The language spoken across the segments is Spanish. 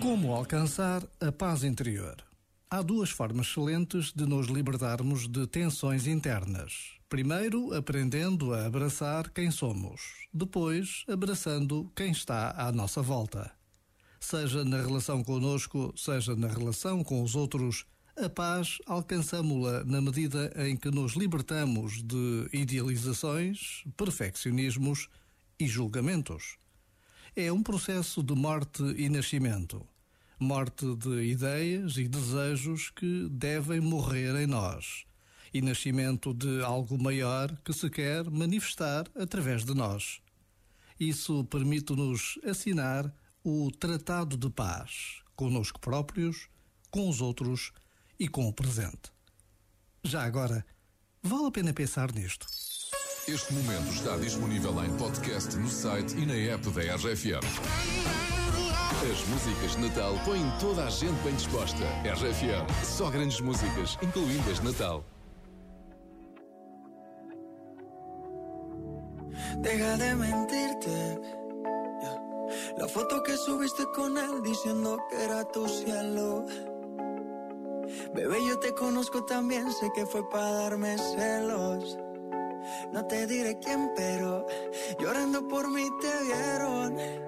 Como alcançar a paz interior? Há duas formas excelentes de nos libertarmos de tensões internas. Primeiro, aprendendo a abraçar quem somos. Depois, abraçando quem está à nossa volta. Seja na relação conosco, seja na relação com os outros, a paz alcançamo-la na medida em que nos libertamos de idealizações, perfeccionismos e julgamentos. É um processo de morte e nascimento. Morte de ideias e desejos que devem morrer em nós. E nascimento de algo maior que se quer manifestar através de nós. Isso permite-nos assinar o Tratado de Paz conosco próprios, com os outros e com o presente. Já agora, vale a pena pensar nisto. Este momento está disponível em podcast no site e na app da RFM. As músicas de Natal põem toda a gente bem disposta. RFM, só grandes músicas, incluindo as de Natal. Deja de mentirte. La foto que subiste con él diciendo que era tu cielo. Bebé, yo te conozco también, sé que fue para darme celos. No te diré quién, pero llorando por mí te vieron.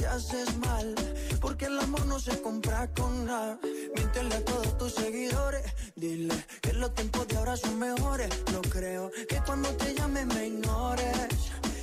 te haces mal. Porque el amor no se compra con nada. Miéntele a todos tus seguidores. Dile que los tiempos de ahora son mejores. No creo que cuando te llame me ignores.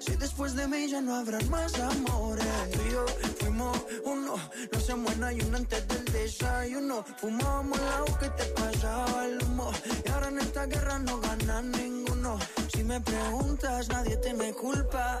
Si después de mí ya no habrán más amores. Tú y yo fuimos uno, no y uno antes del desayuno. Fumábamos el agua que te pasaba el humo. Y ahora en esta guerra no gana ninguno. Si me preguntas, nadie te me culpa.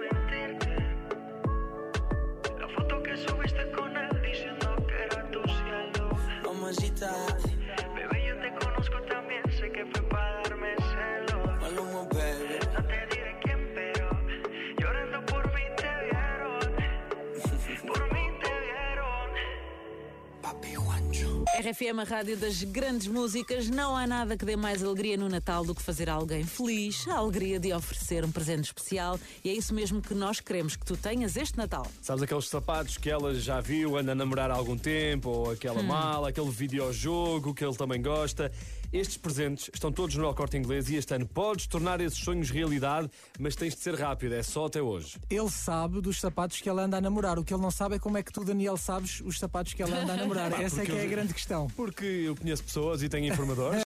Bebé, yo te conozco también, sé que fue para darme celos. Baby. No te diré quién, pero llorando por mí te vieron. Por mí RFM, a rádio das grandes músicas. Não há nada que dê mais alegria no Natal do que fazer alguém feliz, a alegria de oferecer um presente especial. E é isso mesmo que nós queremos que tu tenhas este Natal. Sabes aqueles sapatos que ela já viu, anda a namorar há algum tempo, ou aquela mala, aquele videojogo que ele também gosta. Estes presentes estão todos no El Corte Inglês e este ano podes tornar esses sonhos realidade, mas tens de ser rápido, é só até hoje. Ele sabe dos sapatos que ela anda a namorar. O que ele não sabe é como é que tu, Daniel, sabes os sapatos que ela anda a namorar. Essa é que é a grande questão. Porque eu conheço pessoas e tenho informadores.